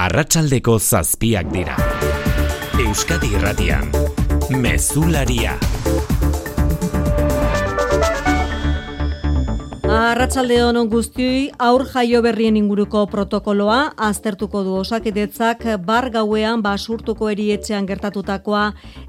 Arratsaldeko zazpiak dira. Euskadi Irratian. Mezularia. Arratsalde honon guztioi aur jaio berrien inguruko protokoloa aztertuko du osakidetzak bar gauean basurtuko erietxean gertatutakoa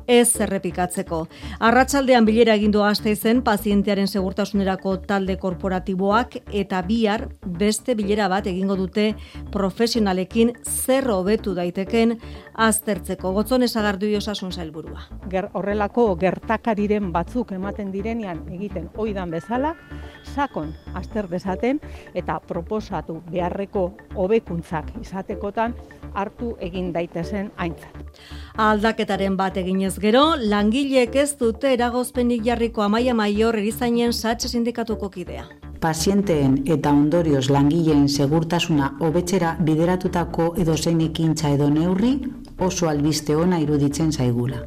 ez errepikatzeko. Arratsaldean bilera egindu aste zen pazientearen segurtasunerako talde korporatiboak eta bihar beste bilera bat egingo dute profesionalekin zer hobetu daiteken aztertzeko. Gotzon esagardu osasun zailburua. Ger, horrelako gertakariren batzuk ematen direnean egiten oidan bezala, sakon azter dezaten eta proposatu beharreko hobekuntzak izatekotan hartu egin daitezen aintzat. Aldaketaren bat eginez gero, langileek ez dute eragozpenik jarriko amaia maior erizainen satxe sindikatuko kidea. Pazienteen eta ondorioz langileen segurtasuna hobetzera bideratutako edo zein ekintza edo neurri oso albiste ona iruditzen zaigula.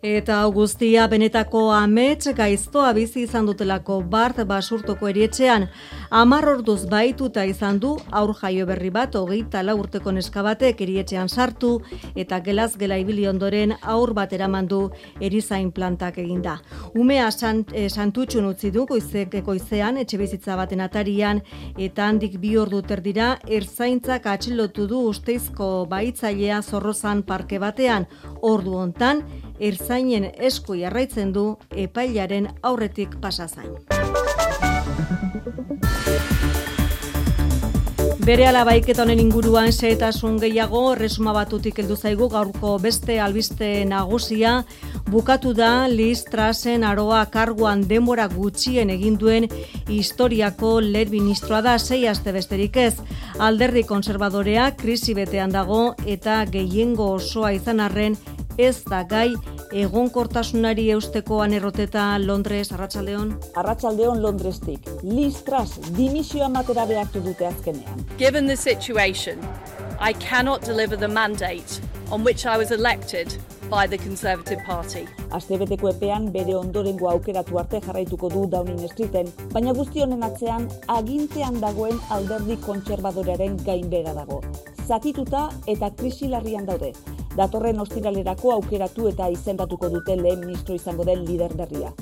Eta guztia benetako amets gaiztoa bizi izan dutelako bart basurtoko erietxean. Amar orduz baituta izan du aur jaio berri bat hogeita la urteko neskabatek erietxean sartu eta gelaz gela ibili ondoren aur bat eraman du erizain plantak eginda. Umea sant, e, santutxun utzi du goizek goizean etxe bizitza baten atarian eta handik bi ordu terdira erzaintzak atxilotu du usteizko baitzailea zorrozan parke batean. Ordu hontan, erzainen esku jarraitzen du epailaren aurretik pasa zain. Bere alabaiketa honen inguruan xehetasun gehiago resuma batutik heldu zaigu gaurko beste albiste nagusia bukatu da Liz Trasen aroa karguan denbora gutxien egin duen historiako lehen ministroa da sei aste besterik ez. Alderdi konservadorea krisi betean dago eta gehiengo osoa izan arren ez da gai egonkortasunari eusteko anerroteta Londres Arratsaldeon. Arratsaldeon Londrestik. Liz Truss dimisioa matera behartu dute azkenean. Given the situation, I cannot deliver the mandate on which I was elected by the Conservative Party. Astebeteko epean bere ondorengo aukeratu arte jarraituko du Downing Streeten, baina guzti honen atzean agintean dagoen alderdi kontserbadorearen gainbega dago. Zatituta eta krisilarrian daude datorren ostiralerako aukeratu eta izendatuko dute lehen ministro izango den lider berria.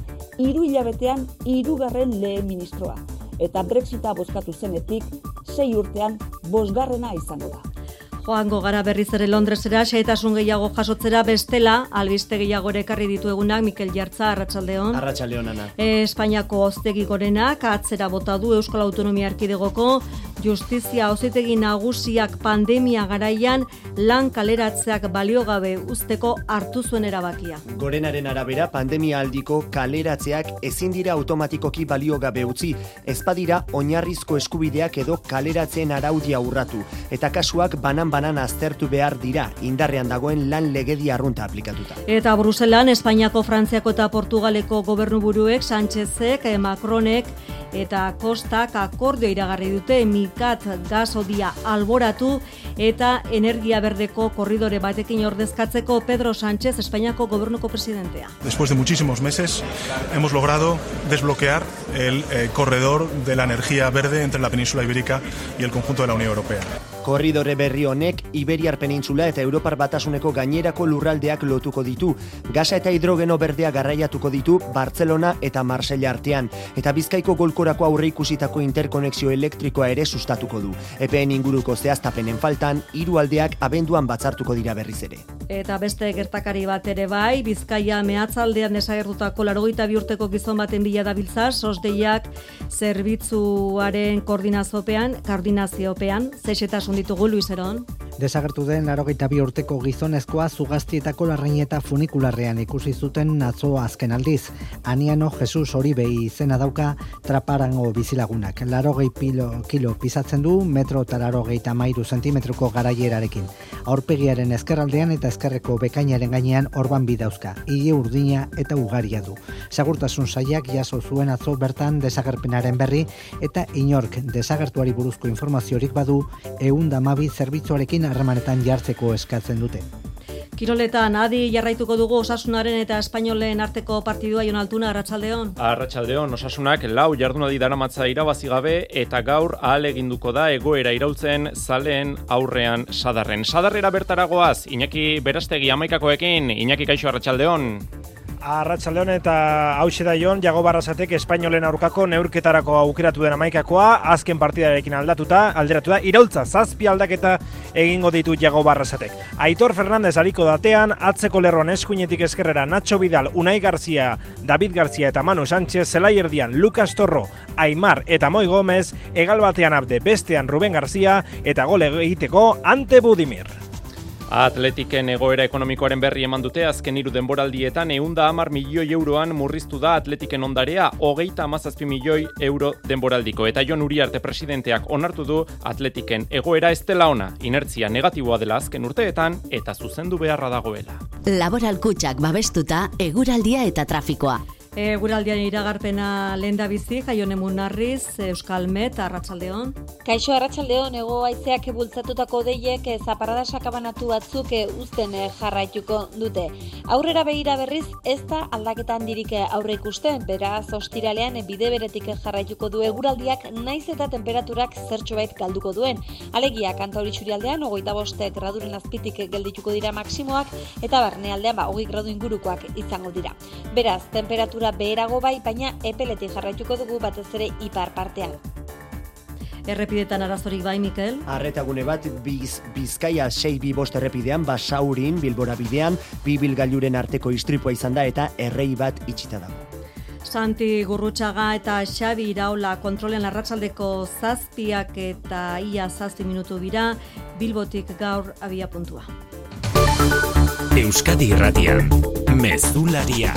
Hiru hilabetean hirugarren lehen ministroa eta Brexita bozkatu zenetik sei urtean bosgarrena izango da. Joango gara berriz ere Londresera, xaitasun gehiago jasotzera bestela, albiste gehiago ekarri ditu egunak, Mikel Jartza, Arratxaldeon. Arratxaldeon, Ana. E, Espainiako oztegi gorenak, atzera bota du Euskal Autonomia Arkidegoko, justizia auzitegi nagusiak pandemia garaian lan kaleratzeak baliogabe usteko hartu zuen erabakia. Gorenaren arabera pandemia aldiko kaleratzeak ezin dira automatikoki baliogabe utzi, ezpadira oinarrizko eskubideak edo kaleratzen araudia urratu eta kasuak banan banan aztertu behar dira indarrean dagoen lan legedi arrunta aplikatuta. Eta Bruselan Espainiako, Frantziako eta Portugaleko gobernuburuek Sánchezek, Macronek eta Kostak akordio iragarri dute mikat gasodia alboratu eta energia berdeko korridore batekin ordezkatzeko Pedro Sánchez, Espainiako gobernuko presidentea. Después de muchísimos meses hemos logrado desbloquear el eh, corredor de la energía verde entre la península ibérica y el conjunto de la Unión Europea. Korridore berri honek Iberiar penintzula eta Europar batasuneko gainerako lurraldeak lotuko ditu. Gasa eta hidrogeno berdea garraiatuko ditu Barcelona eta Marsella artean. Eta bizkaiko golkorako aurre ikusitako interkonexio elektrikoa ere sustatuko du. EPN inguruko zehaztapenen faltan, hiru aldeak abenduan batzartuko dira berriz ere. Eta beste gertakari bat ere bai, Bizkaia mehatzaldean desagertutako larogeita bi urteko gizon baten bila dabiltza, sosdeiak zerbitzuaren koordinaziopean, koordinaziopean, zexetasun ditugu Luis Eron. Desagertu den larogeita bi urteko gizonezkoa zugaztietako larraineta funikularrean ikusi zuten natzo azken aldiz. Aniano Jesus Oribe izena dauka traparango bizilagunak. Larogei pilo, kilo pisatzen du metro eta larogei tamairu garaierarekin. Aurpegiaren ezkerraldean eta ezkerreko bekainaren gainean orban bidauzka. Ile urdina eta ugaria du. Segurtasun saiak jaso zuen atzo bertan desagerpenaren berri eta inork desagertuari buruzko informaziorik badu eunda mabi zerbitzuarekin harremanetan jartzeko eskatzen dute. Kiroletan, adi jarraituko dugu osasunaren eta espainolen arteko partidua jon altuna, Arratxaldeon? Arratxaldeon, osasunak lau jardunadi daramatza irabazi gabe eta gaur ahal eginduko da egoera irautzen zaleen aurrean sadarren. Sadarrera bertaragoaz, Iñaki Berastegi amaikakoekin, Iñaki Kaixo Arratxaldeon. Arratxaldeon eta hause da jon, Jago Barrasatek Espainolen aurkako neurketarako aukeratu den amaikakoa, azken partidarekin aldatuta, alderatu da, iraultza, zazpi aldaketa egingo ditu Jago Barrasatek. Aitor Fernandez hariko datean, atzeko lerroan eskuinetik eskerrera Nacho Vidal, Unai Garzia, David Garzia eta Manu Sánchez, Zelai erdian, Lucas Torro, Aimar eta Moi Gomez, egal batean abde bestean Ruben Garzia eta gole egiteko Ante Budimir. Atletiken egoera ekonomikoaren berri eman dute azken hiru denboraldietan eunda amar milioi euroan murriztu da Atletiken ondarea hogeita amazazpi milioi euro denboraldiko. Eta Jon Uriarte presidenteak onartu du Atletiken egoera ez dela ona, inertzia negatiboa dela azken urteetan eta zuzendu beharra dagoela. Laboral kutsak babestuta eguraldia eta trafikoa. E, guraldian iragarpena lehen da bizi, jaion emun narriz, Euskal Met, Arratxaldeon. Kaixo Arratxaldeon, ego aizeak bultzatutako deiek e, zaparada sakabanatu batzuk e, uzten e, jarraituko dute. Aurrera behira berriz, ez da aldaketan dirik aurre ikusten, beraz ostiralean bide beretik jarraituko du eguraldiak naiz eta temperaturak zertxo bait galduko duen. Alegia, kanta hori txurialdean, ogoita bostek graduren azpitik geldituko dira maksimoak, eta barnealdean, ba, hogei gradu ingurukoak izango dira. Beraz, temperatura beherago bai, baina epeletik jarraituko dugu batez ere ipar partean. Errepidetan arazorik bai, Mikel? Arretagune bat, biz, bizkaia 6 bi bost errepidean, basaurin, bilbora bidean, bi bilgailuren arteko istripua izan da eta errei bat itxita dago. Santi Gurrutxaga eta Xabi Iraola kontrolen arratsaldeko zazpiak eta ia zazpi minutu dira, bilbotik gaur abia puntua. Euskadi Irratian, Mezularia.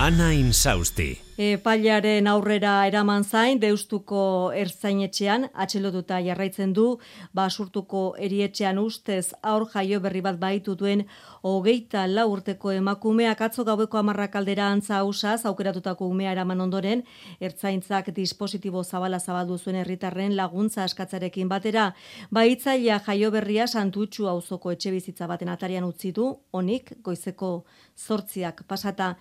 Ana Insausti. Epailaren aurrera eraman zain, deustuko erzainetxean, atxelotuta jarraitzen du, basurtuko erietxean ustez aur jaio berri bat baitu duen hogeita la urteko emakumeak atzo gaueko amarrak aldera antza usaz, aukeratutako umea eraman ondoren, ertzaintzak dispositibo zabala zabaldu zuen herritarren laguntza askatzarekin batera, baitzaia jaio berria santutxu auzoko etxe bizitza baten atarian utzi du, honik, goizeko zortziak pasata,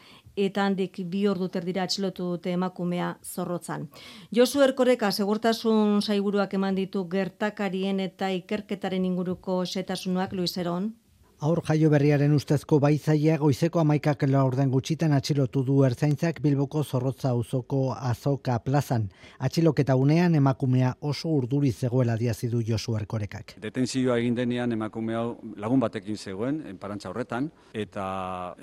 eta handik bi ordu terdira atxilotu dute emakumea zorrotzan. Josu Erkoreka segurtasun saiburuak eman ditu gertakarien eta ikerketaren inguruko setasunak Luis Eron. Aur jaio berriaren ustezko baizaia goizeko amaikak laurden gutxitan atxilotu du ertzaintzak Bilboko zorrotza uzoko azoka plazan. Atxiloketa unean emakumea oso urduri zegoela diazidu Josu Erkorekak. Detenzioa egin denean emakumea lagun batekin zegoen, enparantza horretan, eta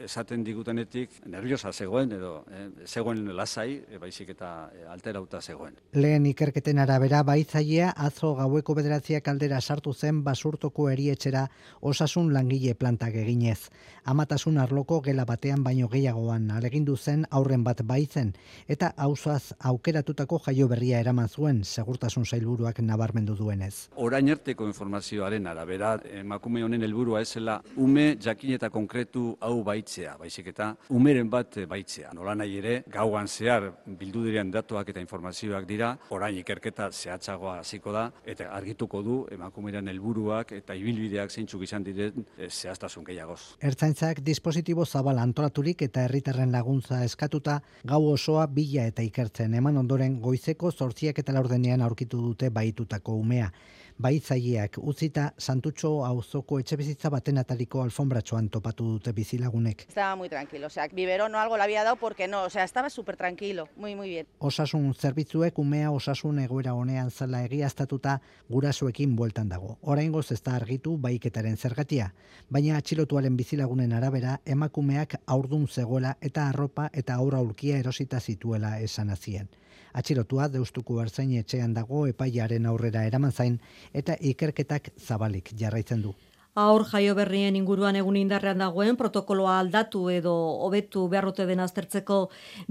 esaten digutenetik nerviosa zegoen, edo eh, zegoen lasai, e, baizik eta e, alterauta zegoen. Lehen ikerketen arabera baizaia atzo gaueko bederatziak aldera sartu zen basurtoko erietxera osasun langile plantak eginez. Amatasun arloko gela batean baino gehiagoan alegindu zen aurren bat baitzen eta auzoaz aukeratutako jaio berria eraman zuen segurtasun sailburuak nabarmendu duenez. Orain arteko informazioaren arabera emakume honen helburua esela ume jakin eta konkretu hau baitzea, baizik eta umeren bat baitzea. Nola nahi ere, gauan zehar bildu diren datuak eta informazioak dira, orain ikerketa zehatzagoa hasiko da eta argituko du emakumearen helburuak eta ibilbideak zeintzuk izan diren zehaztasun gehiagoz. Ertzaintzak dispositibo zabal antolaturik eta herritarren laguntza eskatuta gau osoa bila eta ikertzen eman ondoren goizeko zortziak eta laurdenean aurkitu dute baitutako umea baitzaileak utzita Santutxo auzoko etxebizitza baten atariko alfombratxoan topatu dute bizilagunek. Estaba muy tranquilo, o sea, biberón o algo le había dado porque no, o sea, estaba súper tranquilo, muy, muy bien. Osasun zerbitzuek umea osasun egoera honean zela egiaztatuta gurasoekin bueltan dago. Oraingoz ez da argitu baiketaren zergatia, baina atxilotuaren bizilagunen arabera emakumeak aurdun zegoela eta arropa eta aurra ulkia erosita zituela esan azien. Atxilotua deustuko ertzain etxean dago epaiaren aurrera eraman zain eta ikerketak zabalik jarraitzen du. Aur jaio berrien inguruan egun indarrean dagoen protokoloa aldatu edo hobetu beharrote den aztertzeko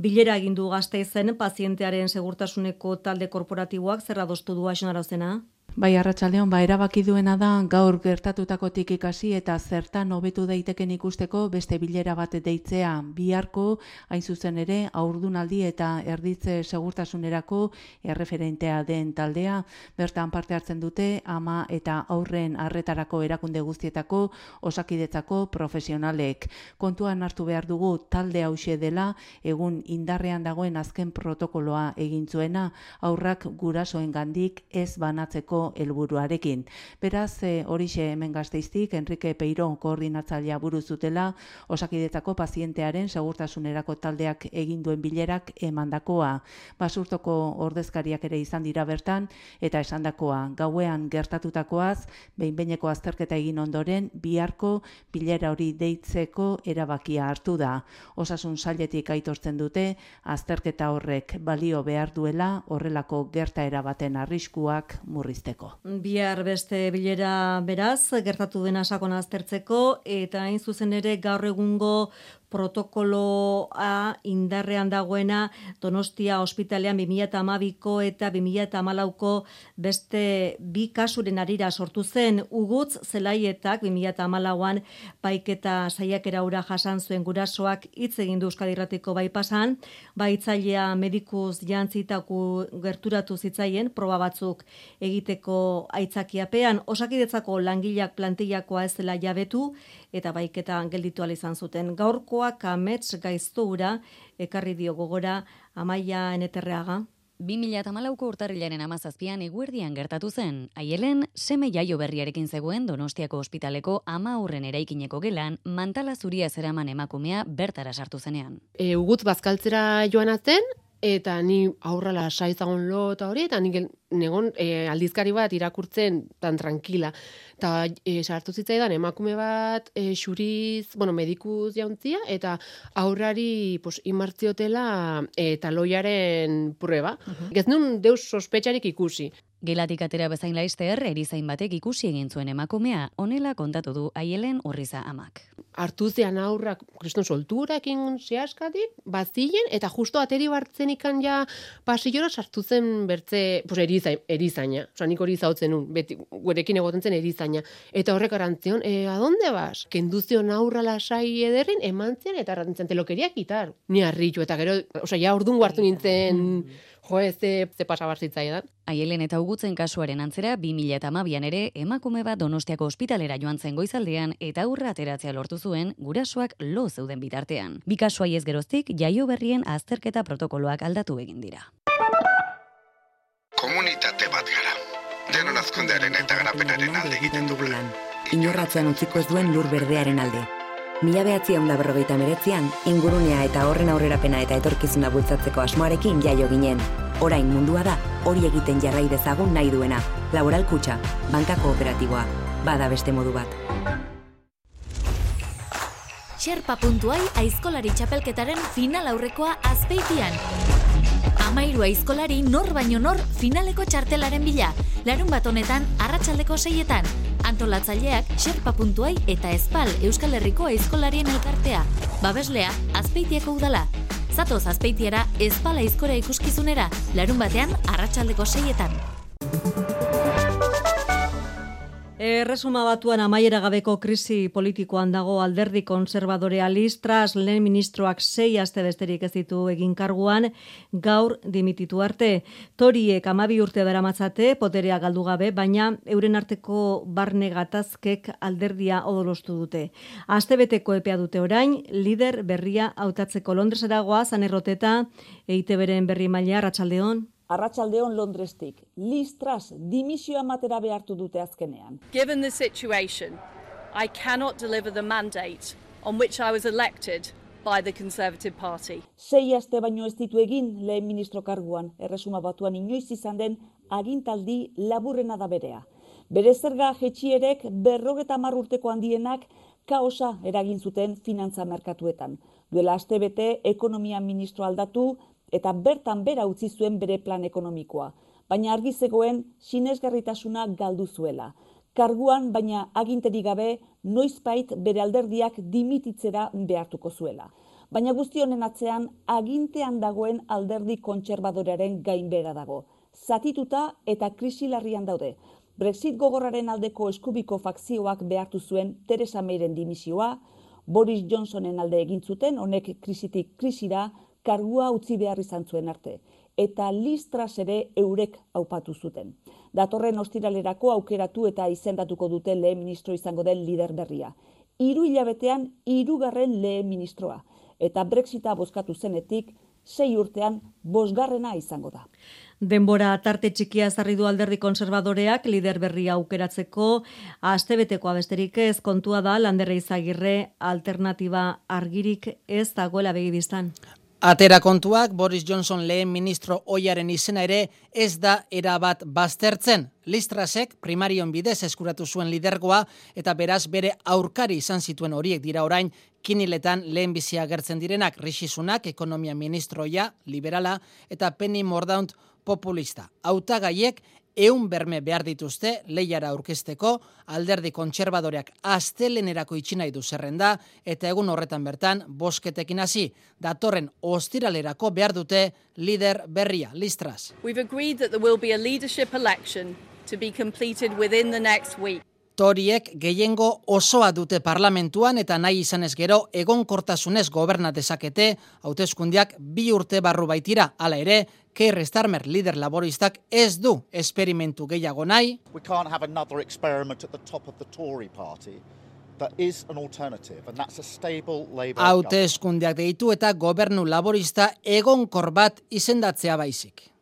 bilera egin du gazte izen pazientearen segurtasuneko talde korporatiboak zer adostu du zena? Bai, arratsaldeon ba, erabaki duena da gaur gertatutakotik ikasi eta zertan hobetu daiteken ikusteko beste bilera bat deitzea. Biharko, hain zuzen ere, aurdunaldi eta erditze segurtasunerako erreferentea den taldea. Bertan parte hartzen dute, ama eta aurren arretarako erakunde guztietako osakidetzako profesionalek. Kontuan hartu behar dugu talde hause dela, egun indarrean dagoen azken protokoloa egin zuena, aurrak gurasoen gandik ez banatzeko helburuarekin. Beraz, e, horixe hemen gazteiztik, Enrique Peiro koordinatzailea buru zutela, osakidetzako pazientearen segurtasunerako taldeak egin duen bilerak emandakoa. Basurtoko ordezkariak ere izan dira bertan, eta esandakoa gauean gertatutakoaz, behinbeineko azterketa egin ondoren, biharko bilera hori deitzeko erabakia hartu da. Osasun sailetik aitortzen dute, azterketa horrek balio behar duela horrelako gertaera baten arriskuak murrizteko. Bihar beste bilera beraz, gertatu dena sakon aztertzeko, eta hain zuzen ere gaur egungo protokoloa indarrean dagoena Donostia ospitalean 2012ko eta 2014ko beste bi kasuren arira sortu zen. Ugutz zelaietak 2014an paiketa saiakera ura jasan zuen gurasoak hitz egin du Euskadirratiko bai pasan, baitzailea medikuz jantzitaku gerturatu zitzaien proba batzuk egiteko aitzakiapean. Osakidetzako langileak plantillakoa ez dela jabetu eta baiketa gelditu izan zuten. Gaurkoa kamets gaiztura ekarri dio gogora amaia eneterreaga. 2008ko urtarrilaren amazazpian eguerdian gertatu zen, aielen seme jaio berriarekin zegoen Donostiako ospitaleko ama hurren eraikineko gelan mantala zuria zeraman emakumea bertara sartu zenean. E, ugut bazkaltzera joan atzen, eta ni aurrala saizagon lo eta hori, eta nik negon e, aldizkari bat irakurtzen tan tranquila. Eta e, sartu zitzaidan emakume bat e, xuriz, bueno, medikuz jauntzia, eta aurrari pues, imartziotela eta loiaren prueba. Uh -huh. Ez nun deus sospetxarik ikusi. Gelatik atera bezain laizter, erizain batek ikusi egin zuen emakumea, onela kontatu du aielen horriza amak. Artu zean aurrak, kriston soltura ekin zehaskatik, bazien, eta justo ateri bartzen ikan ja pasillora sartu zen bertze, pues, erizain, erizaina. Osa, nik hori zautzen nun, beti, gurekin egoten zen erizaina. Eta horrek arantzion, e, adonde bas? Kenduzion aurra lasai ederrin, eman zen, eta arantzion telokeriak gitar. Ni harritu, eta gero, osa, ja urdun hartu nintzen, mm. Jo, ze, ze pasabar zitzaidan. Aielen eta ugutzen kasuaren antzera, 2000 eta mabian ere, emakume bat donostiako ospitalera joan zen goizaldean eta aurra ateratzea lortu zuen gurasoak lo zeuden bitartean. Bi kasuai ez geroztik, jaio berrien azterketa protokoloak aldatu egin dira. Komunitate bat gara. Denon azkondearen eta garapenaren alde egiten dugulan. Inorratzean utziko ez duen lur berdearen alde. Mila behatzi da berrogeita meretzian, ingurunea eta horren aurrerapena eta etorkizuna bultzatzeko asmoarekin jaio ginen. Orain mundua da, hori egiten jarrai dezagun nahi duena. Laboral kutxa, banka kooperatiboa, bada beste modu bat. Xerpa.ai aizkolari txapelketaren final aurrekoa azpeitian. Amairu aizkolari nor baino nor finaleko txartelaren bila. Larun bat honetan, arratsaldeko seietan. Antolatzaileak xerpa.ai eta espal Euskal Herriko aizkolarien elkartea. Babeslea, azpeitiako udala. Zatoz azpeitiera espala aizkora ikuskizunera, larun batean arratsaldeko seietan. Erresuma batuan amaiera gabeko krisi politikoan dago alderdi konservadorea listras lehen ministroak sei aste besterik ez ditu egin karguan gaur dimititu arte. Toriek amabi urte daramatzate poterea galdu gabe, baina euren arteko barne gatazkek alderdia odolostu dute. Astebeteko epea dute orain, lider berria hautatzeko Londreseragoa zanerroteta, eite beren berri maila, ratxaldeon. Arratsaldeon Londrestik. Listras dimisioa matera behartu dute azkenean. Given the situation, I cannot deliver the mandate on which I was elected by the Conservative Party. Sei aste baino ez ditu egin lehen ministro karguan, erresuma batuan inoiz izan den agintaldi laburrena da berea. Bere zerga jetxierek berrogeta urteko handienak kaosa eragin zuten finantza merkatuetan. Duela aste bete, ekonomia ministro aldatu, eta bertan bera utzi zuen bere plan ekonomikoa, baina argi zegoen sinesgarritasuna galdu zuela. Karguan baina aginteri gabe noizbait bere alderdiak dimititzera behartuko zuela. Baina guzti honen atzean agintean dagoen alderdi kontserbadorearen gainbera dago. Zatituta eta krisi larrian daude. Brexit gogorraren aldeko eskubiko fakzioak behartu zuen Teresa Mayren dimisioa, Boris Johnsonen alde egin zuten honek krisitik krisira kargua utzi behar izan zuen arte eta listras ere eurek aupatu zuten. Datorren ostiralerako aukeratu eta izendatuko dute lehen ministro izango den lider berria. Hiru hilabetean hirugarren lehen ministroa eta Brexita bozkatu zenetik sei urtean bosgarrena izango da. Denbora tarte txikia zarri du alderdi konservadoreak lider berria aukeratzeko astebetekoa besterik ez kontua da landerra izagirre alternatiba argirik ez dagoela begibistan. Atera kontuak, Boris Johnson lehen ministro oiaren izena ere ez da erabat baztertzen. Listrasek primarion bidez eskuratu zuen lidergoa eta beraz bere aurkari izan zituen horiek dira orain kiniletan lehen bizia gertzen direnak risisunak, ekonomia ministroia, liberala eta Penny Mordaunt populista. Hautagaiek eun berme behar dituzte lehiara aurkezteko alderdi kontserbadoreak astelenerako itxinai du zerrenda eta egun horretan bertan bosketekin hasi datorren ostiralerako behar dute lider berria listras. We've agreed that there will be a leadership election to be completed within the next week. Toriek gehiengo osoa dute parlamentuan eta nahi izanez gero egonkortasunez goberna dezakete hauteskundiak bi urte barru baitira. Hala ere, Keir Starmer lider laboristak ez du esperimentu gehiago nahi. We can't have another experiment at the top of the Tory party. Hauteskundiak deitu eta gobernu laborista egonkor bat izendatzea baizik.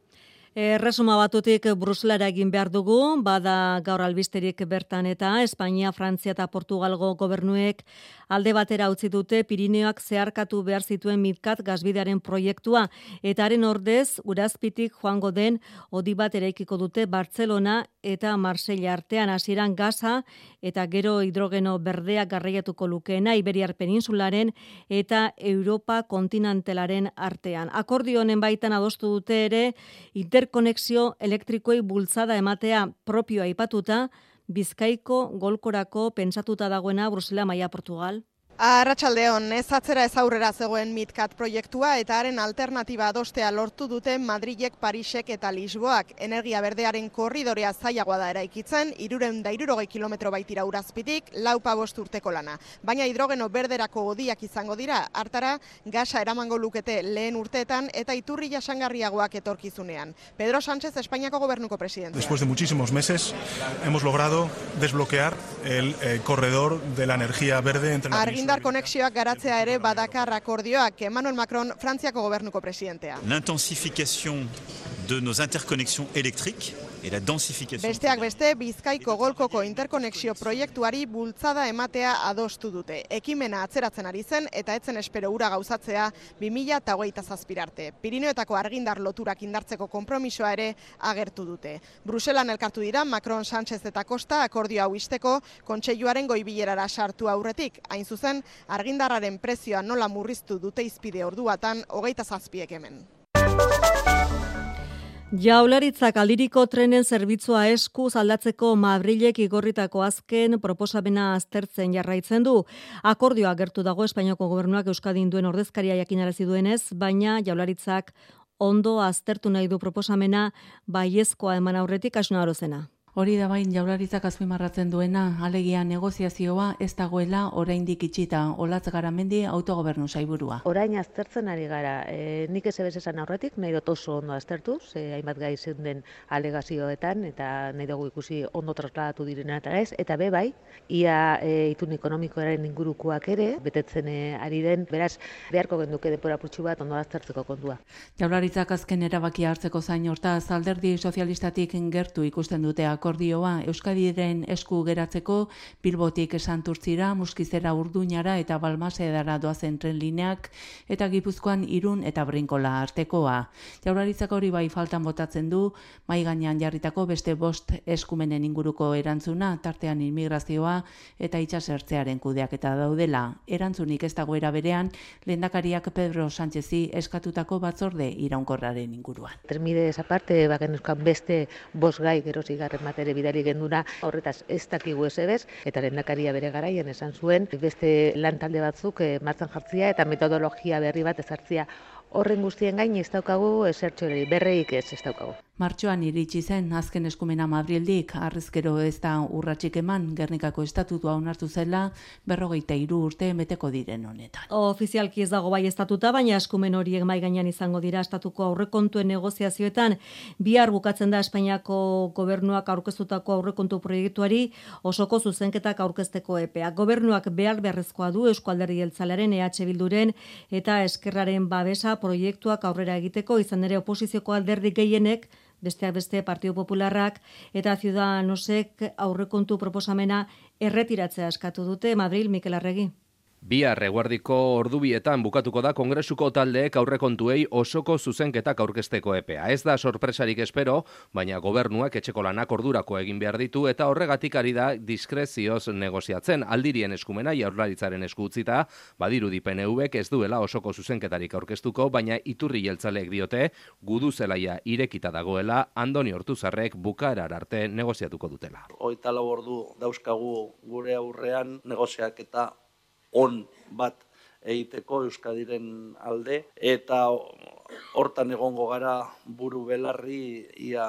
Erresuma batutik Bruselara egin behar dugu, bada gaur albisterik bertan eta Espainia, Frantzia eta Portugalgo gobernuek alde batera utzi dute Pirineoak zeharkatu behar zituen mitkat gazbidearen proiektua. Eta haren ordez urazpitik joango den odi bat eraikiko dute Barcelona eta Marsella artean. Hasieran gaza eta gero hidrogeno berdea garraiatuko lukeena Iberiar peninsularen eta Europa kontinentalaren artean. Akordio honen baitan adostu dute ere inter interkonexio elektrikoei bultzada ematea propioa aipatuta, Bizkaiko golkorako pentsatuta dagoena Brusela Maia Portugal. Arratxaldeon, ez atzera ez aurrera zegoen mitkat proiektua eta haren alternatiba adostea lortu dute Madrilek, Parisek eta Lisboak. Energia berdearen korridorea zailagoa da eraikitzen, iruren da irurogei kilometro baitira urazpitik, laupa bost urteko lana. Baina hidrogeno berderako odiak izango dira, hartara gasa eramango lukete lehen urteetan eta iturri jasangarriagoak etorkizunean. Pedro Sánchez, Espainiako gobernuko presidente. Después de muchísimos meses, hemos logrado desbloquear el eh, corredor de la energía verde entre la argindar konexioak garatzea ere badakar akordioak Emmanuel Macron Frantziako gobernuko presidentea. L'intensification de nos interconnexions électriques Besteak beste, Bizkaiko golkoko interkonexio proiektuari bultzada ematea adostu dute. Ekimena atzeratzen ari zen eta etzen espero ura gauzatzea 2000 eta hogeita zazpirarte. Pirineoetako argindar loturak indartzeko konpromisoa ere agertu dute. Bruselan elkartu dira Macron, Sánchez eta Costa akordio hau isteko kontseiluaren goibilerara sartu aurretik. Hain zuzen, argindarraren prezioa nola murriztu dute izpide orduatan hogeita zazpiek hemen. Jaularitzak aldiriko trenen zerbitzua esku aldatzeko Madrilek igorritako azken proposamena aztertzen jarraitzen du. Akordioa gertu dago Espainiako gobernuak Euskadin duen ordezkaria jakinarazi duenez, baina Jaularitzak ondo aztertu nahi du proposamena baiezkoa eman aurretik asuna orozena. Hori da bain jaularitzak azpimarratzen duena, alegia negoziazioa ez dagoela oraindik itxita, olatz garamendi autogobernu zaiburua. Orain aztertzen ari gara, e, nik ez ebes esan aurretik, nahi dut oso ondo aztertu, ze hainbat gai den alegazioetan, eta nahi dugu ikusi ondo trasladatu direna eta ez, eta be bai, ia e, itun ekonomikoaren ingurukoak ere, betetzen e, ari den, beraz, beharko genduke depora putxu bat ondo aztertzeko kontua. Jaularitzak azken erabakia hartzeko zain horta, zalderdi sozialistatik gertu ikusten duteak akordioa Euskadiren esku geratzeko Bilbotik Santurtzira, Muskizera Urduñara eta Balmasedara doazen tren lineak eta Gipuzkoan Irun eta Brinkola artekoa. Jaurlaritzak hori bai faltan botatzen du, mai gainean jarritako beste bost eskumenen inguruko erantzuna, tartean immigrazioa eta itsasertzearen kudeak eta daudela. Erantzunik ez dagoera berean, lehendakariak Pedro Sánchezi eskatutako batzorde iraunkorraren inguruan. Termide esa parte, bagen beste bost gai gerozik ere bidali genduna horretaz ez dakigu ez eta lehendakaria bere garaian esan zuen beste lan talde batzuk e, martzan jartzia eta metodologia berri bat ezartzia horren guztien gain ez daukagu esertxo berreik ez ez daukagu. Martxoan iritsi zen azken eskumena Madrildik, arrezkero ez da urratxik eman, Gernikako estatutua onartu zela, berrogeita iru urte meteko diren honetan. Ofizialki ez dago bai estatuta, baina eskumen horiek mai gainean izango dira estatuko aurrekontuen negoziazioetan, bihar bukatzen da Espainiako gobernuak aurkeztutako aurrekontu proiektuari osoko zuzenketak aurkezteko epea. Gobernuak behar beharrezkoa du Euskalderri Jeltzalaren EH Bilduren eta Eskerraren babesa proiektuak aurrera egiteko izan ere oposizioko alderdi gehienek besteak beste Partido Popularrak eta Ciudadanosek aurrekontu proposamena erretiratzea eskatu dute Madrid Mikel Arregi. Bihar eguardiko ordubietan bukatuko da kongresuko taldeek aurrekontuei osoko zuzenketak aurkezteko epea. Ez da sorpresarik espero, baina gobernuak etxeko lanak ordurako egin behar ditu eta horregatik ari da diskrezioz negoziatzen aldirien eskumena jaurlaritzaren eskutzita, badiru di PNV-ek ez duela osoko zuzenketarik aurkeztuko, baina iturri jeltzaleek diote gudu zelaia irekita dagoela Andoni Hortuzarrek bukaerar arte negoziatuko dutela. Oita ordu dauzkagu gure aurrean negoziak eta on bat egiteko Euskadiren alde eta hortan egongo gara buru belarri ia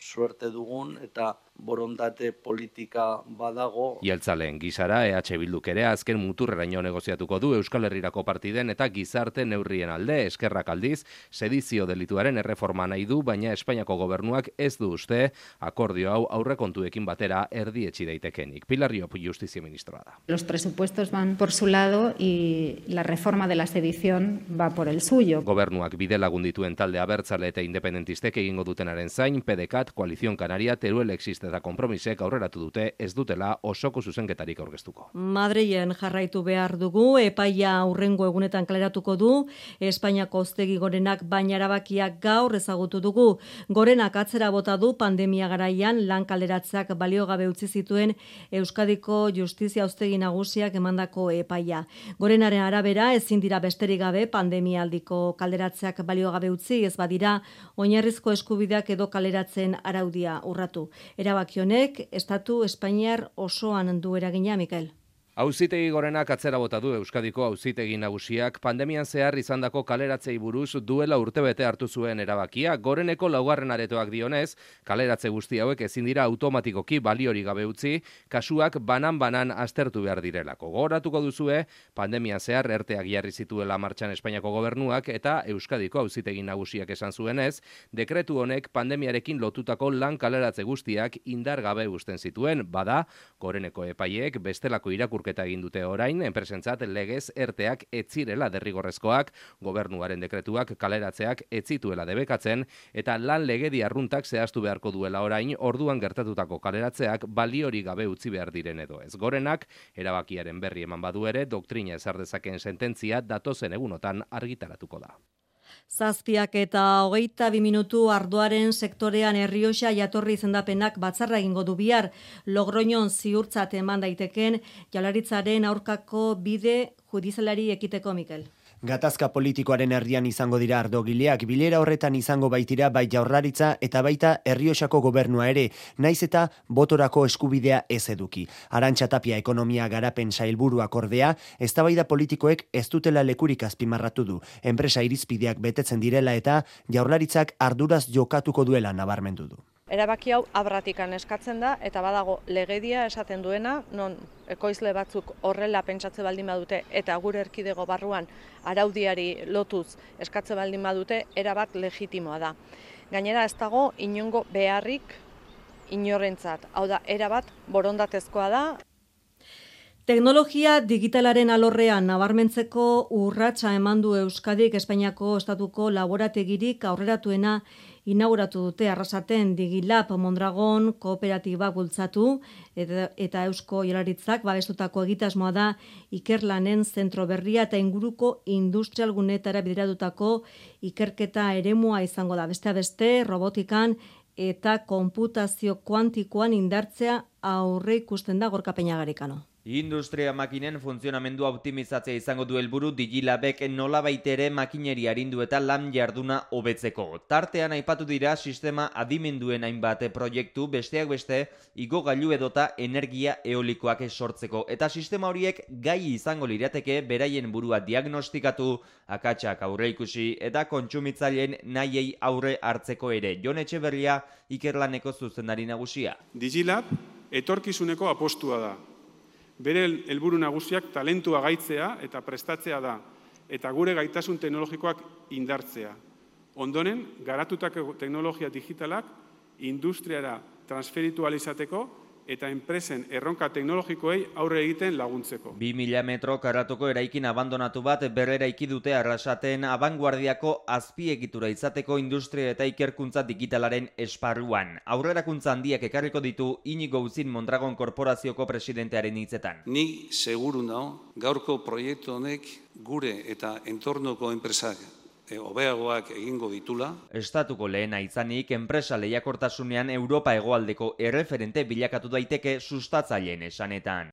suerte dugun eta borondate politika badago. Ieltzaleen gizara EH Bilduk ere azken muturreraino negoziatuko du Euskal Herrirako partiden eta gizarte neurrien alde eskerrak aldiz sedizio delituaren erreforma nahi du baina Espainiako gobernuak ez du uste akordio hau aurrekontuekin batera erdietsi daitekenik. Pilar Riop Justizia Ministroa da. Los presupuestos van por su lado y la reforma de la sedición va por el suyo. Gobernuak bide lagundituen talde abertzale eta independentistek egingo dutenaren zain PDCAT, Koalizion Canaria, Teruel existe eta konpromisek aurreratu dute ez dutela osoko zuzenketarik aurkeztuko. Madreien jarraitu behar dugu, epaia aurrengo egunetan kleratuko du, Espainiako oztegi gorenak baina erabakiak gaur ezagutu dugu. Gorenak atzera bota du pandemia garaian lan kalderatzeak balio gabe utzi zituen Euskadiko Justizia Oztegi Nagusiak emandako epaia. Gorenaren arabera ezin dira besterik gabe pandemia aldiko kalderatzeak balio gabe utzi ez badira oinarrizko eskubideak edo kaleratzen araudia urratu. Era erabaki estatu Espainiar osoan du eragina Mikel. Auzitegi gorenak atzera bota du Euskadiko auzitegi nagusiak pandemian zehar izandako kaleratzei buruz duela urtebete hartu zuen erabakia. Goreneko laugarren aretoak dionez, kaleratze guzti hauek ezin dira automatikoki baliori gabe utzi, kasuak banan-banan aztertu behar direlako. Goratuko duzue, pandemian zehar erteak jarri zituela martxan Espainiako gobernuak eta Euskadiko auzitegi nagusiak esan zuenez, dekretu honek pandemiarekin lotutako lan kaleratze guztiak indar gabe usten zituen, bada, goreneko epaiek bestelako irakur irakurketa egin dute orain, enpresentzat legez erteak etzirela derrigorrezkoak, gobernuaren dekretuak kaleratzeak etzituela debekatzen, eta lan legedi arruntak zehaztu beharko duela orain, orduan gertatutako kaleratzeak baliori gabe utzi behar diren edo ez. Gorenak, erabakiaren berri eman badu ere, doktrina ezardezaken sententzia datozen egunotan argitaratuko da. Zazpiak eta hogeita bi minutu arduaren sektorean herrioxa jatorri izendapenak batzarra egingo du bihar logroñon ziurtzat eman daiteken jalaritzaren aurkako bide judizalari ekiteko Mikel. Gatazka politikoaren herrian izango dira ardogileak, bilera horretan izango baitira bai jaurlaritza eta baita herriosako gobernua ere, naiz eta botorako eskubidea ez eduki. Arantxa tapia ekonomia garapen sailburuak ordea, eztabaida politikoek ez dutela lekurik azpimarratu du. Enpresa irizpideak betetzen direla eta jaurlaritzak arduraz jokatuko duela nabarmendu du. Erabaki hau abratikan eskatzen da eta badago legedia esaten duena, non ekoizle batzuk horrela pentsatze baldin badute eta gure erkidego barruan araudiari lotuz eskatze baldin badute, erabat legitimoa da. Gainera ez dago inongo beharrik inorentzat. Hau da, erabat borondatezkoa da. Teknologia digitalaren alorrean nabarmentzeko urratsa eman du Euskadik Espainiako estatuko laborategirik aurreratuena inauguratu dute arrasaten digilap Mondragon kooperatiba bultzatu eta, eta Eusko Jolaritzak babestutako egitasmoa da ikerlanen zentro berria eta inguruko industrial gunetara bideratutako ikerketa eremua izango da. Beste beste robotikan eta konputazio kuantikoan indartzea aurre ikusten da gorkapeina garikano. Industria makinen funtzionamendua optimizatzea izango du helburu digilabek nola baitere makineri harindu eta lan jarduna hobetzeko. Tartean aipatu dira sistema adimenduen hainbat proiektu besteak beste igo gailu edota energia eolikoak sortzeko. Eta sistema horiek gai izango lirateke beraien burua diagnostikatu, akatsak aurre ikusi eta kontsumitzaileen nahiei aurre hartzeko ere. Jon Etxeberria ikerlaneko zuzendari nagusia. Digilab etorkizuneko apostua da bere helburu nagusiak talentua gaitzea eta prestatzea da, eta gure gaitasun teknologikoak indartzea. Ondonen, garatutako teknologia digitalak industriara transferitualizateko eta enpresen erronka teknologikoei aurre egiten laguntzeko. 2000 metro karatuko eraikin abandonatu bat berrera dute arrasaten abanguardiako azpiegitura izateko industria eta ikerkuntza digitalaren esparruan. Aurrerakuntza handiak ekarriko ditu inigo uzin Mondragon Korporazioko presidentearen hitzetan. Ni seguru nao, gaurko proiektu honek gure eta entornoko enpresak e, obeagoak egingo ditula. Estatuko lehena izanik enpresa lehiakortasunean Europa hegoaldeko erreferente bilakatu daiteke sustatzaileen esanetan.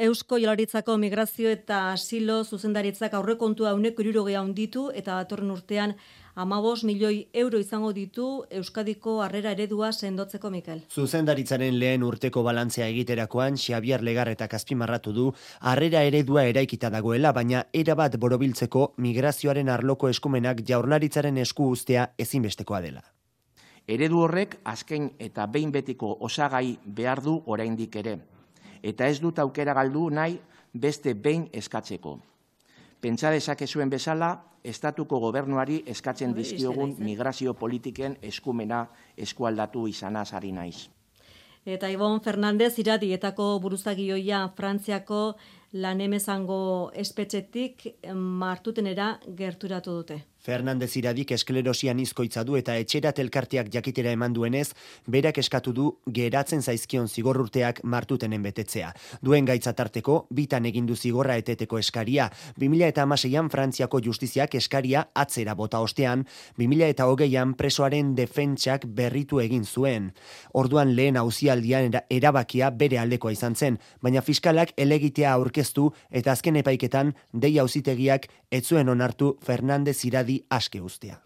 Eusko Jolaritzako migrazio eta asilo zuzendaritzak aurrekontua uneko irurogea onditu eta datorren urtean amabos milioi euro izango ditu Euskadiko harrera eredua sendotzeko Mikel. Zuzendaritzaren lehen urteko balantzea egiterakoan Xabier Legar eta Kaspimarratu du harrera eredua eraikita dagoela, baina erabat borobiltzeko migrazioaren arloko eskumenak jaurnaritzaren esku ustea ezinbestekoa dela. Eredu horrek azken eta behin betiko osagai behar du oraindik ere eta ez dut aukera galdu nahi beste behin eskatzeko. Pentsa dezakezuen bezala, estatuko gobernuari eskatzen dizkiogun migrazio politiken eskumena eskualdatu izanaz ari naiz. Eta Ibon Fernandez iradietako buruzagioia Frantziako lanemezango espetxetik martutenera gerturatu dute. Fernandez iradik esklerosian izkoitza du eta etxerat elkarteak jakitera eman duenez, berak eskatu du geratzen zaizkion zigorrurteak martutenen betetzea. Duen gaitzatarteko, bitan egindu zigorra eteteko eskaria. 2000 eta amaseian Frantziako justiziak eskaria atzera bota ostean, 2000 eta hogeian presoaren defentsak berritu egin zuen. Orduan lehen hauzialdian erabakia bere aldekoa izan zen, baina fiskalak elegitea aurkeztu eta azken epaiketan dei hauzitegiak etzuen onartu Fernandez iradi adi aske ustea.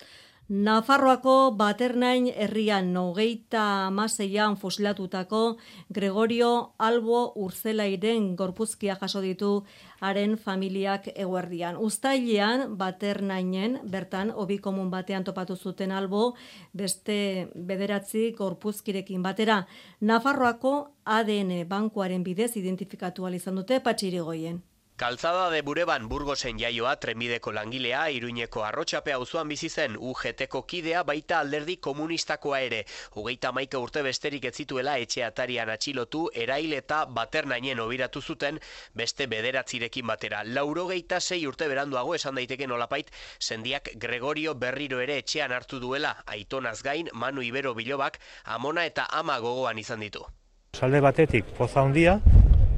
Nafarroako baternain herrian nogeita amaseian fosilatutako Gregorio Albo Urzelairen gorpuzkia jaso ditu haren familiak eguerdian. Uztailean baternainen bertan obi komun batean topatu zuten Albo beste bederatzi gorpuzkirekin batera. Nafarroako ADN bankuaren bidez identifikatu izan dute patxirigoien. Kalzada de Bureban Burgosen jaioa trenbideko langilea Iruñeko arrotxape auzoan bizi zen UGTko kidea baita alderdi komunistakoa ere. Hogeita maika urte besterik ez zituela etxe atarian atxilotu erail eta baternainen obiratu zuten beste bederatzirekin batera. Laurogeita sei urte beranduago esan daiteke nolapait sendiak Gregorio Berriro ere etxean hartu duela aitonaz gain Manu Ibero Bilobak amona eta ama gogoan izan ditu. Salde batetik poza handia,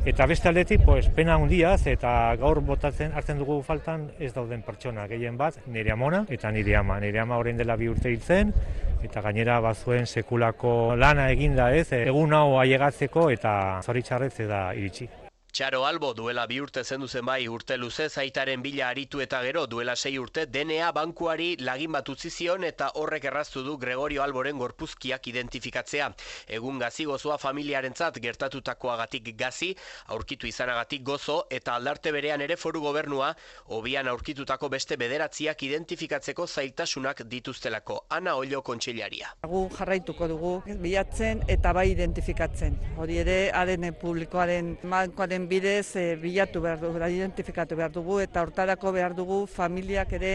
Eta beste aldetik, pues, pena handiaz eta gaur botatzen hartzen dugu faltan ez dauden pertsona gehien bat, nire amona eta nire ama. Nire ama orain dela bi urte hiltzen eta gainera bazuen sekulako lana eginda ez, egun hau aiegatzeko eta zoritxarrez da iritsi. Txaro Albo duela bi urte zendu zen bai urte luze zaitaren bila aritu eta gero duela sei urte DNA bankuari lagin bat utzi zion eta horrek erraztu du Gregorio Alboren gorpuzkiak identifikatzea. Egun gazi gozoa familiarentzat gertatutakoagatik gazi, aurkitu izanagatik gozo eta aldarte berean ere foru gobernua hobian aurkitutako beste bederatziak identifikatzeko zailtasunak dituztelako. Ana Ollo kontxellaria. Gu jarraituko dugu bilatzen eta bai identifikatzen. Hori ere ADN publikoaren bankoaren bidez e, bilatu behar dugu, identifikatu behar dugu eta hortarako behar dugu familiak ere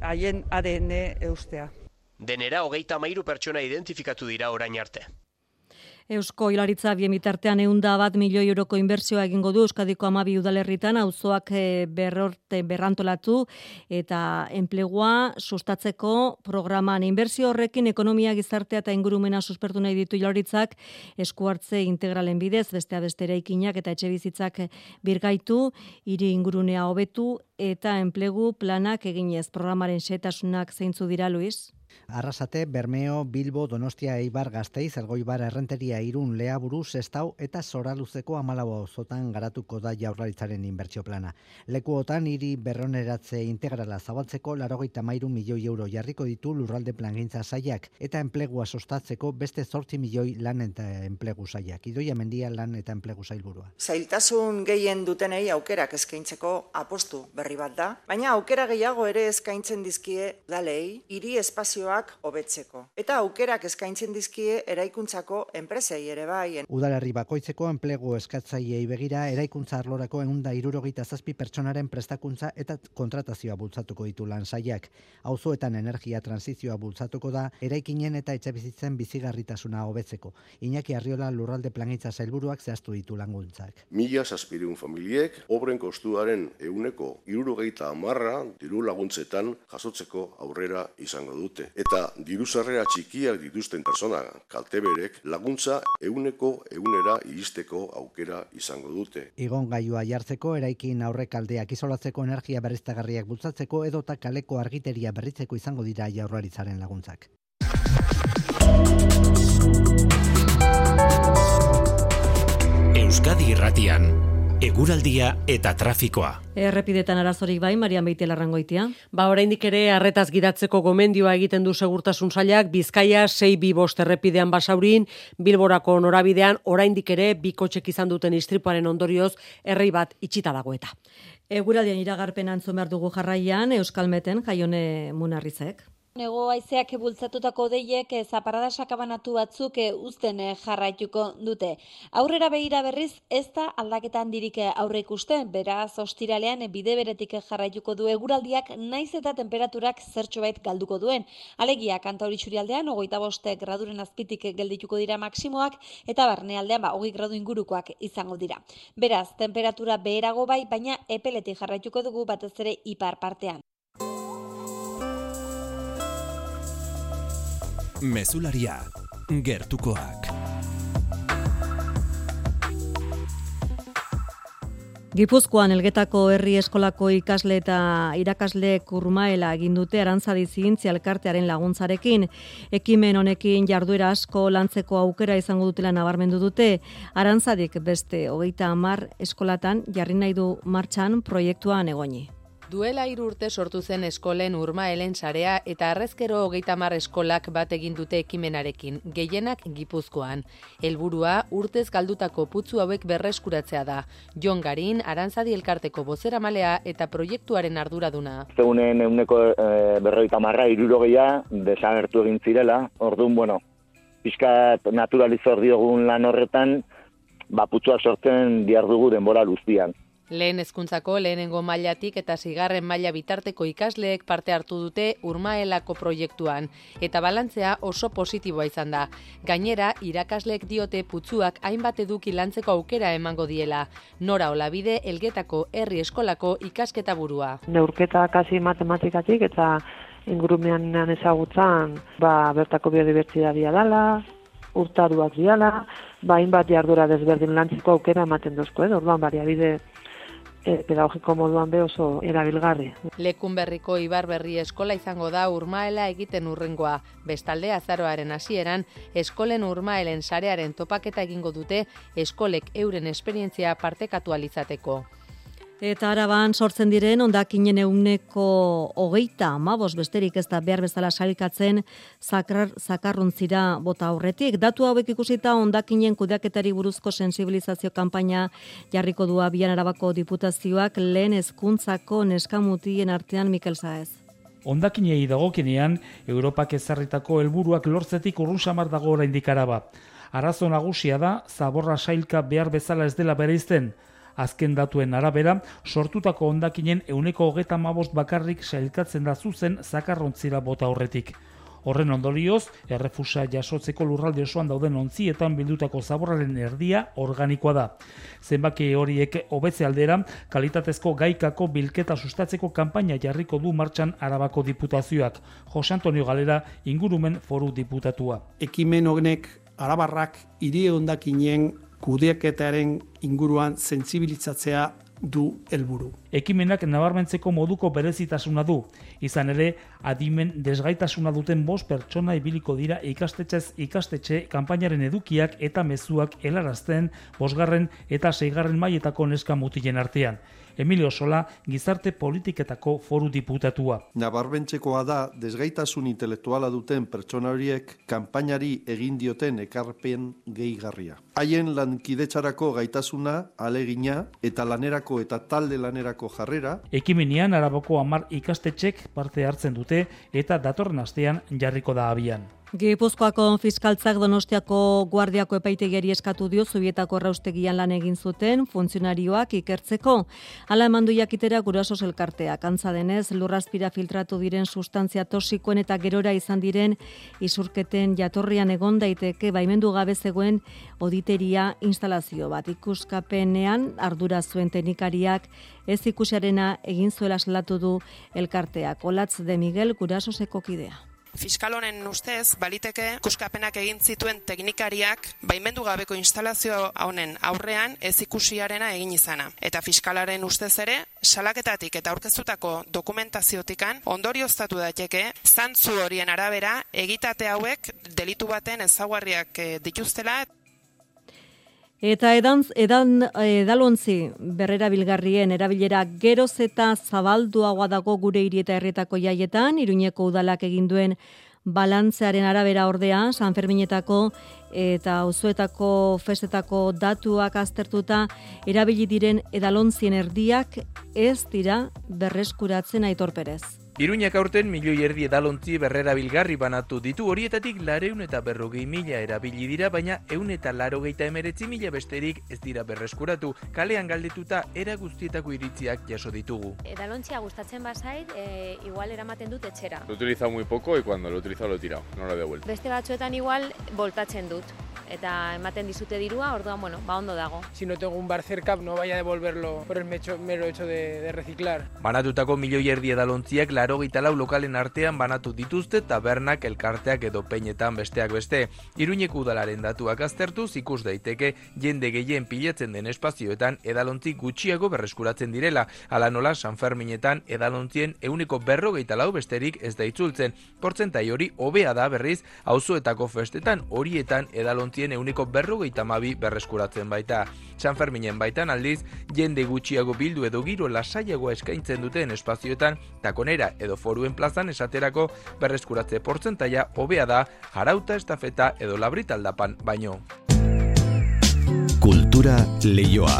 haien ADN eustea. Denera hogeita mairu pertsona identifikatu dira orain arte. Eusko Hilaritza bien bitartean eunda bat milioi euroko inbertsioa egingo du Euskadiko amabi udalerritan auzoak eh, berrorte berrantolatu eta enplegua sustatzeko programan inbertsio horrekin ekonomia gizartea eta ingurumena suspertu nahi ditu Hilaritzak eskuartze integralen bidez bestea bestera ikinak eta etxe bizitzak birgaitu hiri ingurunea hobetu eta enplegu planak eginez programaren setasunak zeintzu dira, Luis? Arrasate, Bermeo, Bilbo, Donostia, Eibar, Gasteiz, Elgoibar, Errenteria, Irun, Leaburu, Sestau eta Zoraluzeko amalabo zotan garatuko da jaurlaritzaren inbertsio plana. Lekuotan hiri berroneratze integrala zabaltzeko larogeita mairu milioi euro jarriko ditu lurralde plangintza saiak eta enplegua sostatzeko beste zortzi milioi lan eta enplegu saiak. Idoia mendia lan eta enplegu sailburua. Zailtasun gehien dutenei aukerak eskaintzeko apostu berri bat da, baina aukera gehiago ere eskaintzen dizkie dalei hiri espazioa hobetzeko. Eta aukerak eskaintzen dizkie eraikuntzako enpresei ere bai. Udalerri bakoitzeko enplegu eskatzaileei begira eraikuntza arlorako eunda irurogeita zazpi pertsonaren prestakuntza eta kontratazioa bultzatuko ditu lan saiak. Auzoetan energia transizioa bultzatuko da eraikinen eta etxebizitzen bizigarritasuna hobetzeko. Iñaki Arriola lurralde planitza zailburuak zehaztu ditu languntzak. Mila zazpirun familiek obren kostuaren euneko irurogeita amarra diru laguntzetan jasotzeko aurrera izango dute eta diru sarrera txikiak dituzten persona kalteberek laguntza euneko eunera iristeko aukera izango dute. Igon gaiua jartzeko, eraikin aurrekaldeak izolatzeko energia berriztagarriak bultzatzeko edota kaleko argiteria berritzeko izango dira jaurlaritzaren laguntzak. Euskadi Irratian Eguraldia eta trafikoa. Errepidetan arazorik bai, Marian Beite larrangoitia. Ba, oraindik ere arretaz gidatzeko gomendioa egiten du segurtasun sailak, Bizkaia 6 bi bost errepidean basaurin, Bilborako norabidean oraindik ere bikotxek izan duten istripuaren ondorioz errei bat itxita dago eta. Eguraldian iragarpen antzun behar dugu jarraian, Euskalmeten, jaione munarrizek. Nego aizeak bultzatutako deiek eh, zaparada sakabanatu batzuk eh, uzten eh, jarraituko dute. Aurrera behira berriz ez da aldaketan dirik aurre ikusten, beraz ostiralean bide beretik jarraituko du eguraldiak naiz eta temperaturak zertxo bait galduko duen. Alegia kanta hori txurialdean, ogoita boste graduren azpitik geldituko dira maksimoak, eta barnealdean ba, hogei gradu ingurukoak izango dira. Beraz, temperatura beherago bai, baina epeletik jarraituko dugu batez ere ipar partean. Mesularia, gertukoak. Gipuzkoan elgetako herri eskolako ikasle eta irakasle kurmaela egin dute arantzadi zientzia elkartearen laguntzarekin. Ekimen honekin jarduera asko lantzeko aukera izango dutela nabarmendu dute. Arantzadik beste hogeita hamar eskolatan jarri nahi du martxan proiektuan egoni. Duela hiru urte sortu zen eskolen urmaelen sarea eta arrezkero hogeita mar eskolak bat egin dute ekimenarekin, gehienak gipuzkoan. Helburua urtez galdutako putzu hauek berreskuratzea da. Jon Garin, Arantzadi Elkarteko bozera malea eta proiektuaren arduraduna. Zeunen euneko e, berroita marra irurogeia desagertu egin zirela, orduan, bueno, pixkat naturalizor diogun lan horretan, ba, putzuak sortzen diardugu denbora luztian. Lehen hezkuntzako lehenengo mailatik eta zigarren maila bitarteko ikasleek parte hartu dute urmaelako proiektuan, eta balantzea oso positiboa izan da. Gainera, irakasleek diote putzuak hainbat eduki lantzeko aukera emango diela. Nora olabide, elgetako herri eskolako ikasketa burua. Neurketa kasi matematikatik eta ingurumean ezagutzan ba, bertako biodibertsitatea dala, urtaruak diala, ba, hainbat jardura desberdin lantzeko aukera ematen dozko, edo, orduan, bariabide e, pedagogiko moduan be oso erabilgarri. Lekun berriko Ibar Berri eskola izango da urmaela egiten urrengoa. Bestalde azaroaren hasieran eskolen urmaelen sarearen topaketa egingo dute eskolek euren esperientzia partekatu alizateko. Eta araban sortzen diren ondakinen euneko hogeita amabos besterik ez da behar bezala salikatzen zakar, zakarruntzira bota aurretik. Datu hauek ikusita ondakinen kudeaketari buruzko sensibilizazio kanpaina jarriko du abian arabako diputazioak lehen hezkuntzako neskamutien artean Mikel Zaez. Ondakinei dagokenean, Europak ezarritako helburuak lortzetik urrun samar dago oraindik araba. Arazo nagusia da, zaborra sailka behar bezala ez dela bereizten, Azken datuen arabera, sortutako ondakinen euneko hogeta mabost bakarrik sailkatzen da zuzen zakarrontzira bota horretik. Horren ondorioz, errefusa jasotzeko lurralde osoan dauden ontzietan bildutako zaborraren erdia organikoa da. Zenbaki horiek hobetze aldera, kalitatezko gaikako bilketa sustatzeko kanpaina jarriko du martxan arabako diputazioak. Jose Antonio Galera ingurumen foru diputatua. Ekimen honek arabarrak hiri ondakinen kudeaketaren inguruan sentsibilizatzea du helburu. Ekimenak nabarmentzeko moduko berezitasuna du. Izan ere, adimen desgaitasuna duten bost pertsona ibiliko dira ikastetxez ikastetxe kanpainaren edukiak eta mezuak helarazten bosgarren eta seigarren mailetako neska mutilen artean. Emilio Sola, gizarte politiketako foru diputatua. Nabarbentzekoa da, desgaitasun intelektuala duten pertsona horiek kanpainari egin dioten ekarpen gehigarria. Haien lankidetxarako gaitasuna, alegina eta lanerako eta talde lanerako jarrera. Ekiminean araboko amar ikastetxek parte hartzen dute eta datorren astean jarriko da abian. Gipuzkoako fiskaltzak Donostiako guardiako epaitegiari eskatu dio Zubietako erraustegian lan egin zuten funtzionarioak ikertzeko. Hala emandu jakitera guraso elkarteak. Antza denez, lurrazpira filtratu diren sustantzia tosikoen eta gerora izan diren isurketen jatorrian egon daiteke baimendu gabe zegoen oditeria instalazio bat. Ikuskapenean ardura zuen teknikariak ez ikusarena egin zuela salatu du elkarteak. Olatz de Miguel guraso kidea fiskal honen ustez baliteke kuskapenak egin zituen teknikariak baimendu gabeko instalazio honen aurrean ez ikusiarena egin izana. Eta fiskalaren ustez ere, salaketatik eta aurkeztutako dokumentaziotikan ondorioztatu daiteke zantzu horien arabera egitate hauek delitu baten ezaguarriak eh, dituztela Eta edan, edan edalontzi berrera bilgarrien erabilera geroz eta zabalduagoa dago gure hiri eta herrietako jaietan, iruñeko udalak egin duen balantzearen arabera ordea, San Ferminetako eta auzoetako festetako datuak aztertuta erabili diren edalontzien erdiak ez dira berreskuratzen aitorperez. Iruñak aurten milioi erdi edalontzi berrera bilgarri banatu ditu horietatik lareun eta berrogei mila erabili dira, baina eun eta laro geita emeretzi mila besterik ez dira berreskuratu, kalean galdetuta era guztietako iritziak jaso ditugu. Edalontzia gustatzen bazait, e, igual eramaten dut etxera. Lo utilizado muy poco y cuando lo utilizado lo he tirado, no lo he devuelto. Beste batzuetan igual voltatzen dut eta ematen dizute dirua, orduan, bueno, ba ondo dago. Si no tengo un bar cerca, no vaya a devolverlo por el mecho, mero hecho de, de reciclar. Banatutako milioi erdi edalontziak laro lau lokalen artean banatu dituzte tabernak elkarteak edo peinetan besteak beste. Iruñeko udalaren datuak aztertuz ikus daiteke jende gehien pilatzen den espazioetan edalontzi gutxiago berreskuratzen direla. Ala nola San Ferminetan edalontzien euneko berrogeita lau besterik ez da itzultzen. Portzentai hori hobea da berriz auzoetako festetan horietan edalontzi guztien euniko berrogeita mabi berreskuratzen baita. San Ferminen baitan aldiz, jende gutxiago bildu edo giro lasaiagoa eskaintzen duten espazioetan, takonera edo foruen plazan esaterako berreskuratze portzentaia hobea da jarauta estafeta edo labritaldapan baino. Kultura leioa.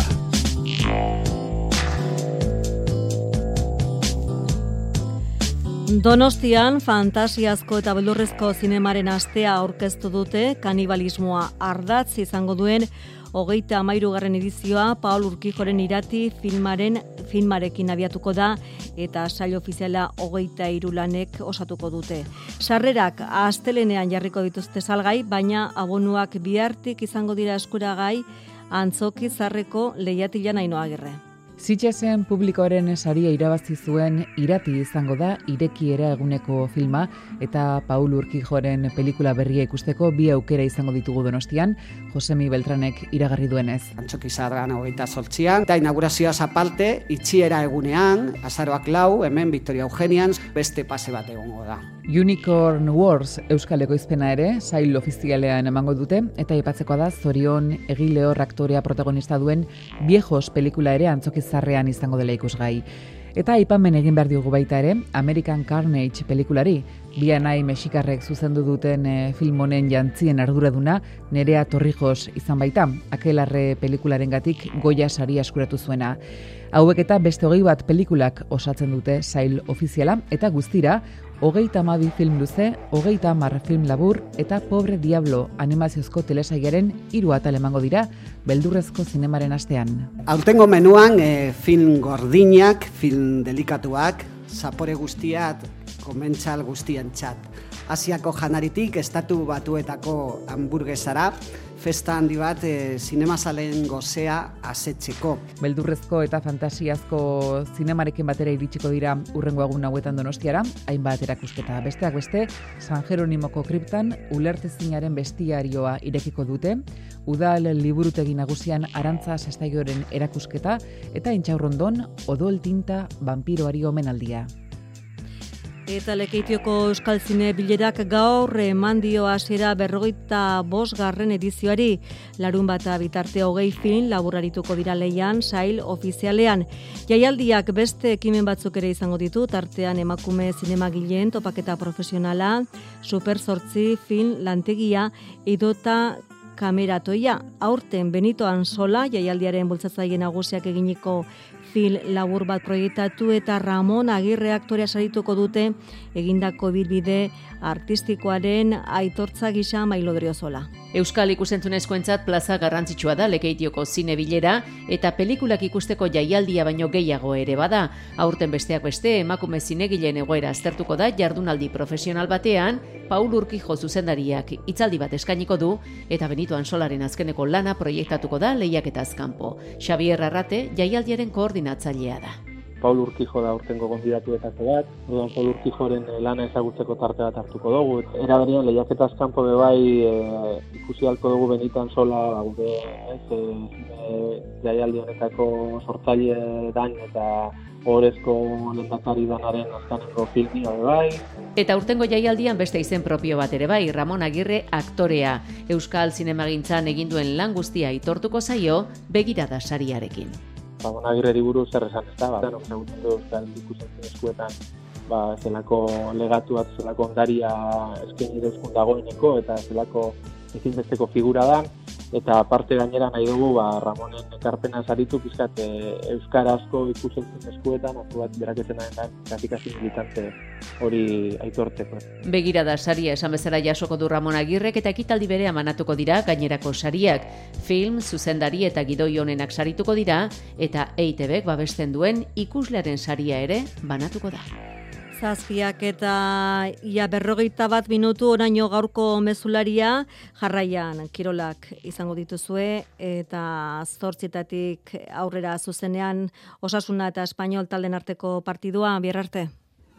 Donostian fantasiazko eta beldurrezko zinemaren astea aurkeztu dute kanibalismoa ardatz izango duen hogeita amairugarren edizioa Paul Urkijoren irati filmaren filmarekin abiatuko da eta sail ofiziala hogeita irulanek osatuko dute. Sarrerak astelenean jarriko dituzte salgai, baina abonuak bihartik izango dira eskuragai antzoki zarreko lehiatilan ainoa gerre. Zitxesen publikoaren saria irabazi zuen irati izango da irekiera eguneko filma eta Paul Urkijoren pelikula berria ikusteko bi aukera izango ditugu donostian, Josemi Beltranek iragarri duenez. Antxoki zargan hogeita sortzian, eta inaugurazioa zapalte, itxiera egunean, azaroak lau, hemen Victoria Eugenian, beste pase bat egongo da. Unicorn Wars Euskal Ekoizpena ere, sail ofizialean emango dute, eta ipatzeko da Zorion egile aktorea protagonista duen viejos pelikula ere antzoki zarrean izango dela ikusgai. Eta aipamen egin behar diogu baita ere, American Carnage pelikulari, bianai mexikarrek zuzendu duten e, film honen jantzien arduraduna, nerea torrijos izan baita, akelarre pelikularen gatik goia sari askuratu zuena. Hauek eta beste hogei bat pelikulak osatzen dute sail ofiziala, eta guztira, hogeita amabi film luze, hogeita amar film labur, eta Pobre Diablo animaziozko telesaiaren hiru atal emango dira, beldurrezko zinemaren astean. Aurtengo menuan e, film gordinak, film delikatuak, zapore guztiat, komentzal guztien txat. Asiako janaritik, estatu batuetako hamburguesara, festa handi bat e, zinemazalen gozea asetzeko. Beldurrezko eta fantasiazko zinemarekin batera iritsiko dira urrengo egun hauetan donostiara, hainbat erakusketa besteak beste, San Jeronimoko kriptan ulertezinaren bestiarioa irekiko dute, udal liburutegi nagusian arantza sestaioren erakusketa eta intxaurrondon odol tinta vampiroari omenaldia. Eta lekeitioko Euskal Zine bilerak gaur eman dio hasiera berrogeita bosgarren edizioari. Larun bata bitarte hogei film laburarituko dira leian, sail ofizialean. Jaialdiak beste ekimen batzuk ere izango ditu, tartean emakume zinemagileen topaketa profesionala, super sortzi film lantegia, idota kameratoia. Aurten Benito sola jaialdiaren bultzatzaile nagusiak eginiko film labur bat proiektatu eta Ramon Agirre aktorea sarituko dute egindako bilbide artistikoaren aitortza gisa mailodriozola. Euskal ikusentzunezkoentzat plaza garrantzitsua da lekeitioko zine bilera eta pelikulak ikusteko jaialdia baino gehiago ere bada. Aurten besteak beste emakume zinegileen egoera aztertuko da jardunaldi profesional batean, Paul Urkijo zuzendariak hitzaldi bat eskainiko du eta Benito Ansolaren azkeneko lana proiektatuko da lehiaketa azkanpo. Xavier Arrate jaialdiaren koordinatzailea da. Paul Urkijo da urtengo gonbidatuetako bat, orduan Paul Urkijoren eh, lana ezagutzeko tarte bat hartuko dugu. Era berean lehiaketa kanpo be bai e, ikusi halko dugu benitan sola gure ez, e, jaialdi honetako sortzaile dan eta horrezko lehendakari danaren azkaneko filmi bai. Eta urtengo jaialdian beste izen propio bat ere bai, Ramon Agirre aktorea. Euskal Zinemagintzan eginduen lan guztia itortuko zaio, begirada sariarekin ba, bonagirreri buruz zer esan ez da, ba, denok zagutzen du euskal ikusten eskuetan, ba, zelako legatu bat, zelako ondaria eskaini duzkun dagoeneko, eta zelako ezinbesteko figura da, eta parte gainera nahi dugu ba, Ramonen ekarpena zaritu pizkat e, euskarazko ikusentzen eskuetan atu bat beraketen da grafikazio militante hori aitorteko. Begira da saria esan bezala jasoko du Ramon Agirrek eta ekitaldi bere amanatuko dira gainerako sariak. Film, zuzendari eta gidoi honenak sarituko dira eta EITBek babesten duen ikuslearen saria ere banatuko da. Zazpiak eta ia berrogeita bat minutu oraino gaurko mezularia jarraian kirolak izango dituzue eta zortzitatik aurrera zuzenean osasuna eta espainol talden arteko partidua bierarte. arte.